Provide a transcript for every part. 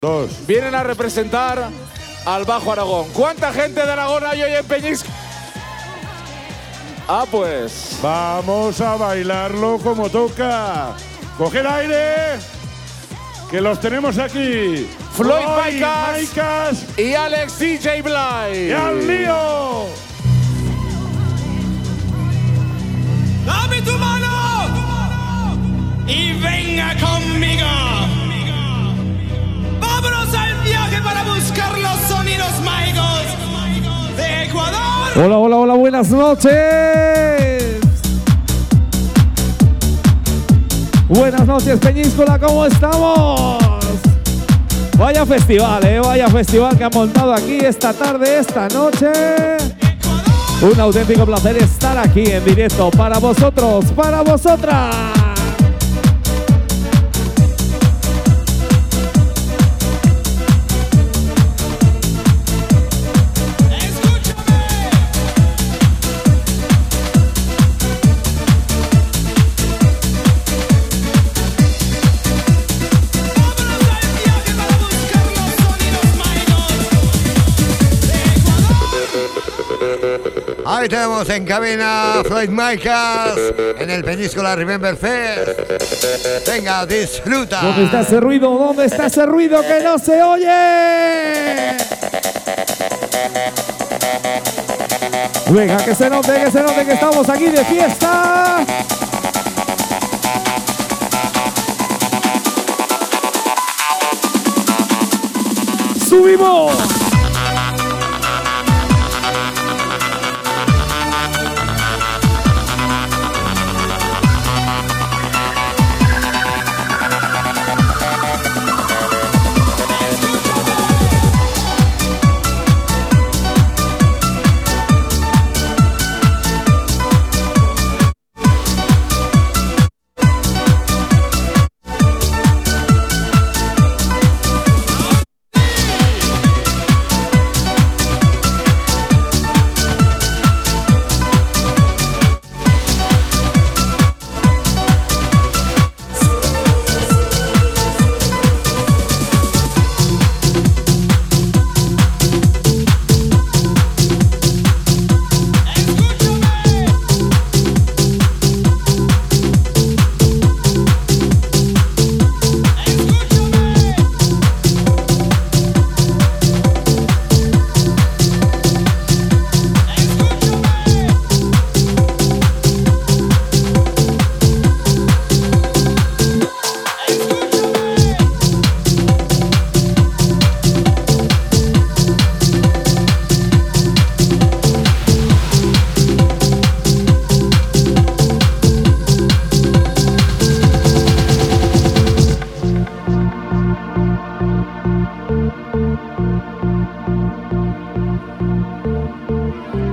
Dos. Vienen a representar al Bajo Aragón. ¿Cuánta gente de Aragón hay hoy en Peñisco? Ah, pues. Vamos a bailarlo como toca. Coger aire. Que los tenemos aquí. Floyd Floyd Maicas. Maicas Y Alex DJ Bly. y al lío. Dame tu mano y venga conmigo. Para buscar los sonidos de Ecuador. Hola, hola, hola, buenas noches. Buenas noches, Peñíscola, ¿cómo estamos? Vaya festival, ¿eh? Vaya festival que han montado aquí esta tarde, esta noche. Un auténtico placer estar aquí en directo para vosotros, para vosotras. Ahí tenemos en cabina Floyd Michaels en el Península Remember Fest. Venga, disfruta. ¿Dónde está ese ruido? ¿Dónde está ese ruido que no se oye? Venga, que se note, que se note que estamos aquí de fiesta. ¡Subimos!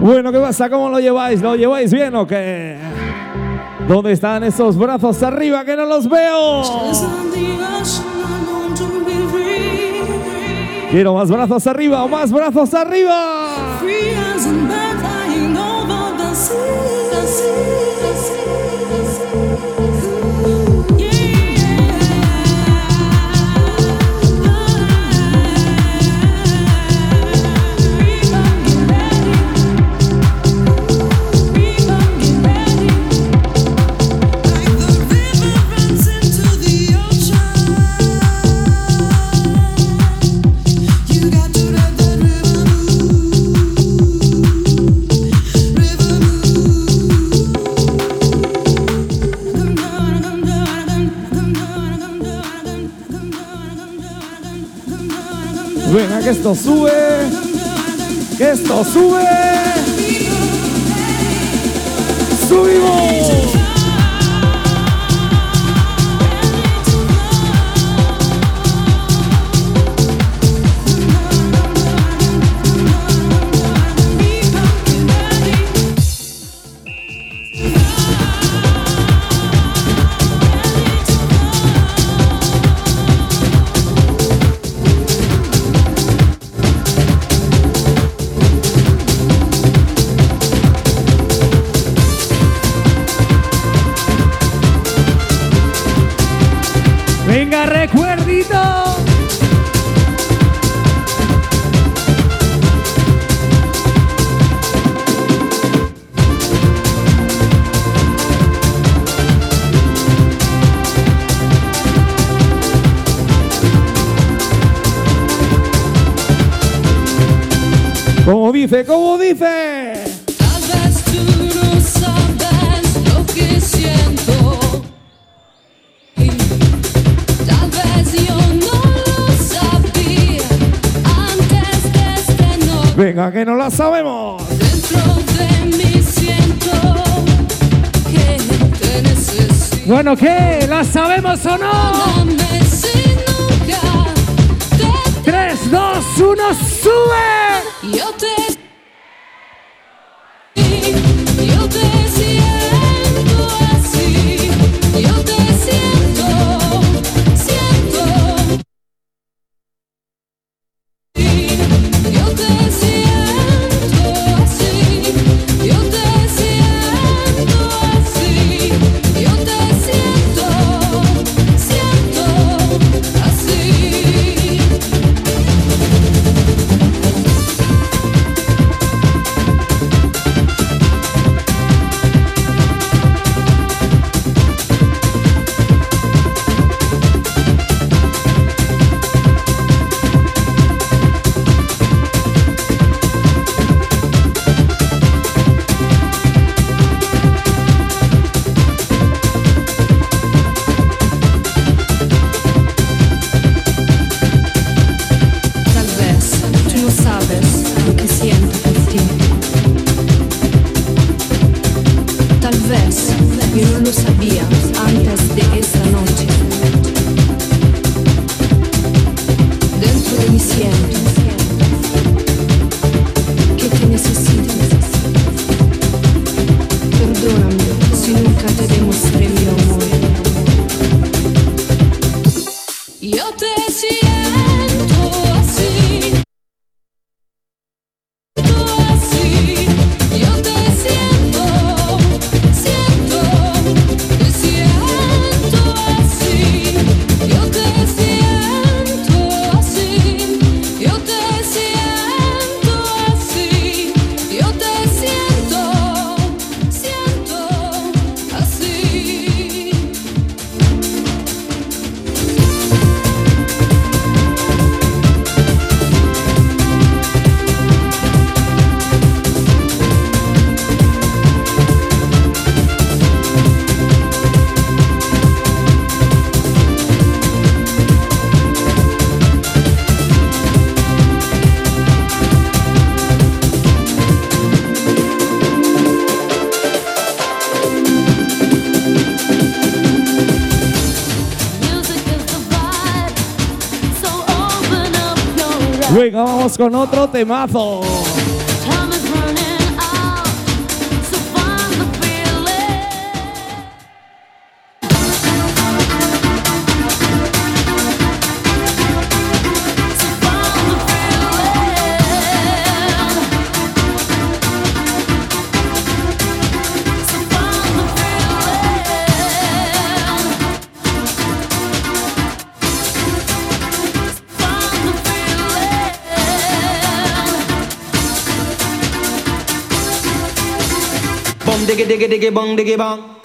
Bueno, ¿qué pasa? ¿Cómo lo lleváis? ¿Lo lleváis bien o qué? ¿Dónde están esos brazos arriba que no los veo? Quiero más brazos arriba o más brazos arriba. Venga, que esto sube. Que esto sube. Subimos. dice, ¿cómo dice? Tal vez tú no sabes lo que siento. Y tal vez yo no lo sabía antes de este no. Venga, que no la sabemos. Dentro de mí siento que te necesito. Bueno, ¿qué? ¿La sabemos o no? Tres, dos, uno, sube. Yo te con otro temazo. diggy diggy diggy bong diggy bong.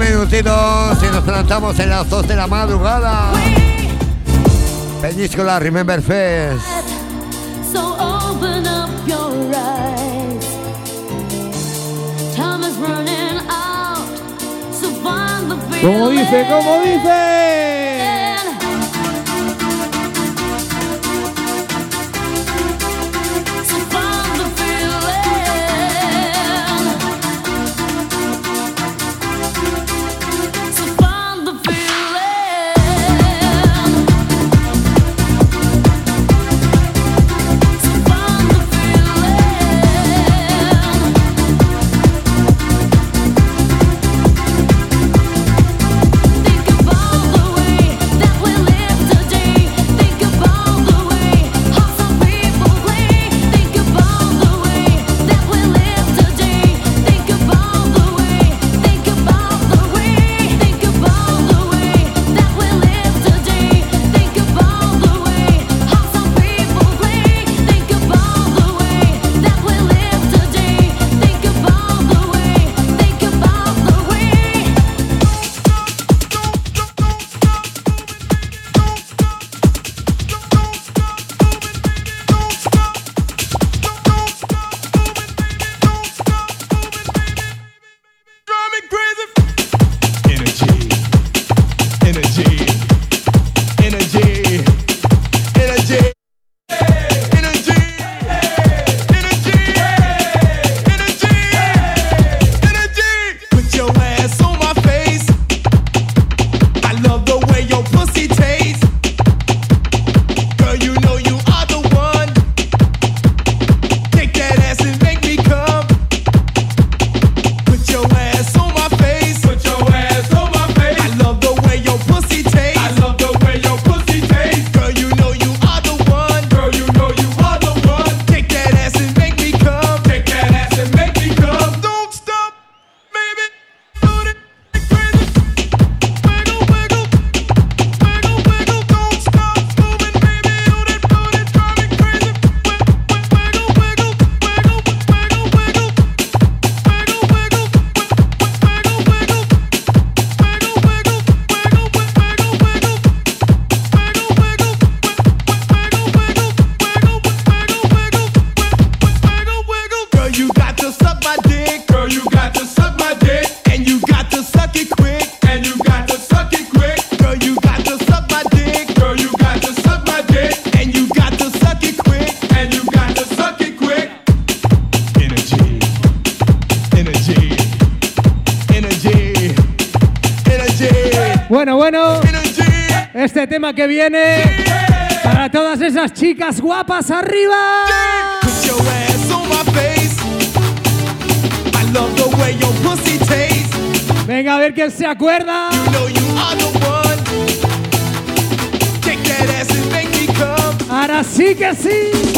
y nos plantamos en las 2 de la madrugada. Peñíscola Remember Fest. Como dice, como dice. que viene. Para todas esas chicas guapas arriba. Venga a ver quién se acuerda. Ahora sí que sí.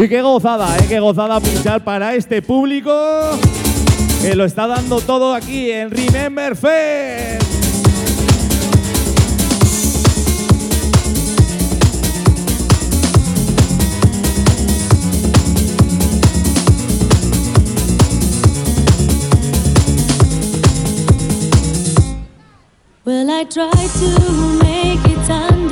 Y qué gozada, ¿eh? qué gozada pinchar para este público que lo está dando todo aquí en Remember Fest. Well, I tried to make it time.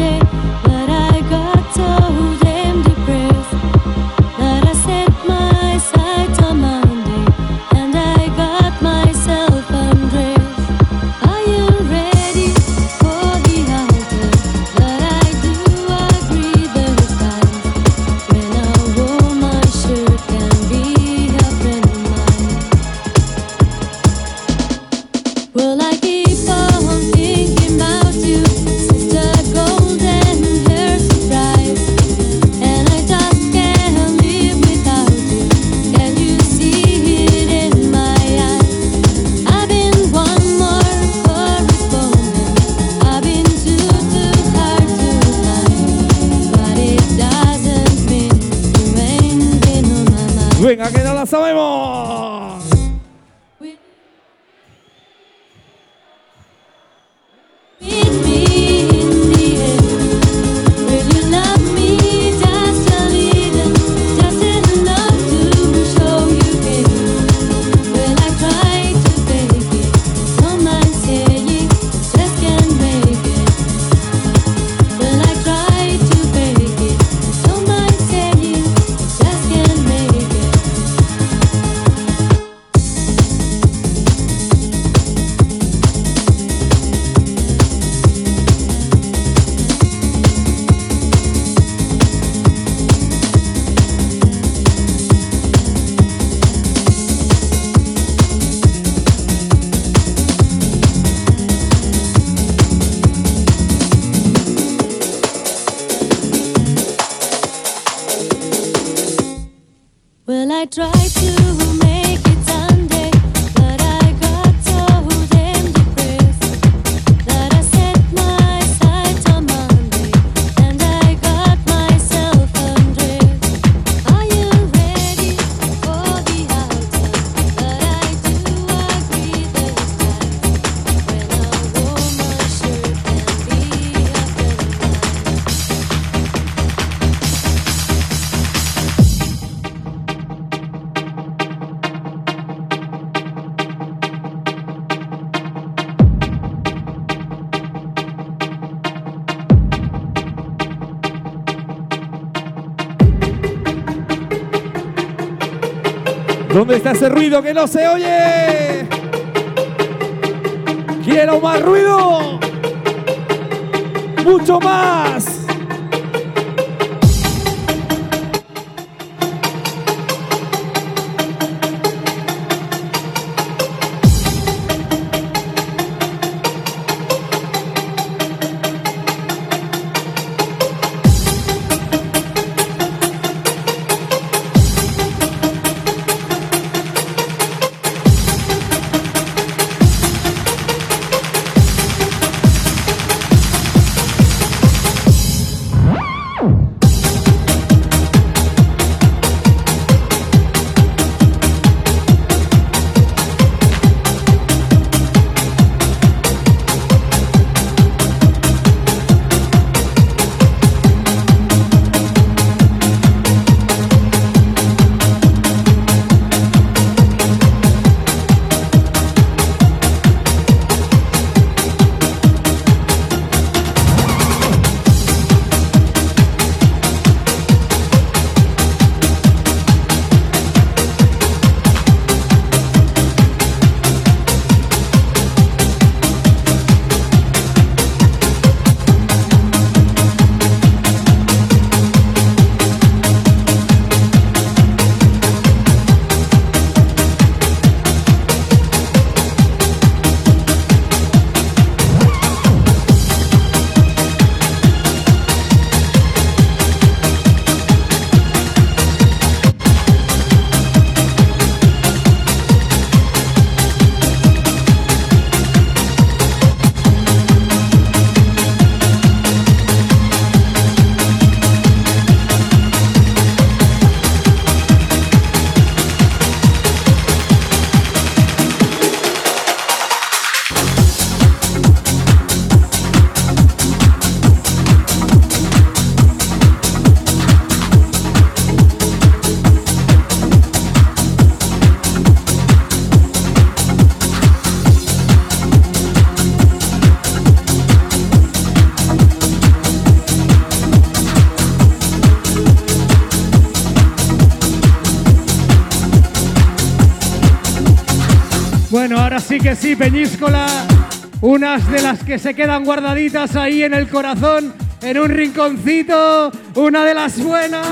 ¿Dónde está ese ruido que no se oye? ¡Quiero más ruido! ¡Mucho más! Las que se quedan guardaditas ahí en el corazón, en un rinconcito. Una de las buenas.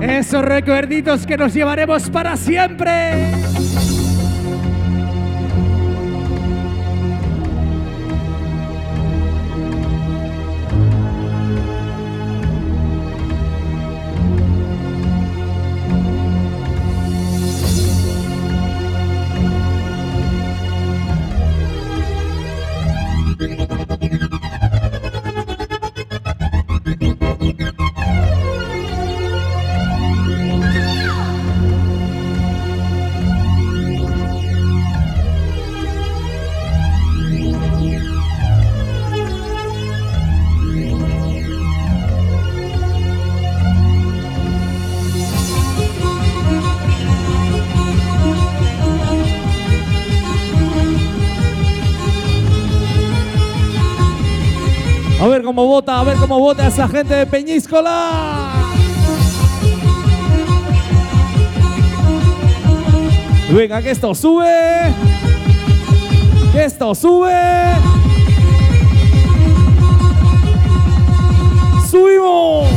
Esos recuerditos que nos llevaremos para siempre. Cómo vota, a ver cómo vota esa gente de Peñíscola. Venga, que esto sube. Que esto sube. Subimos.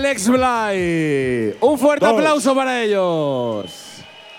Alex Bly. Un fuerte Dos. aplauso para ellos.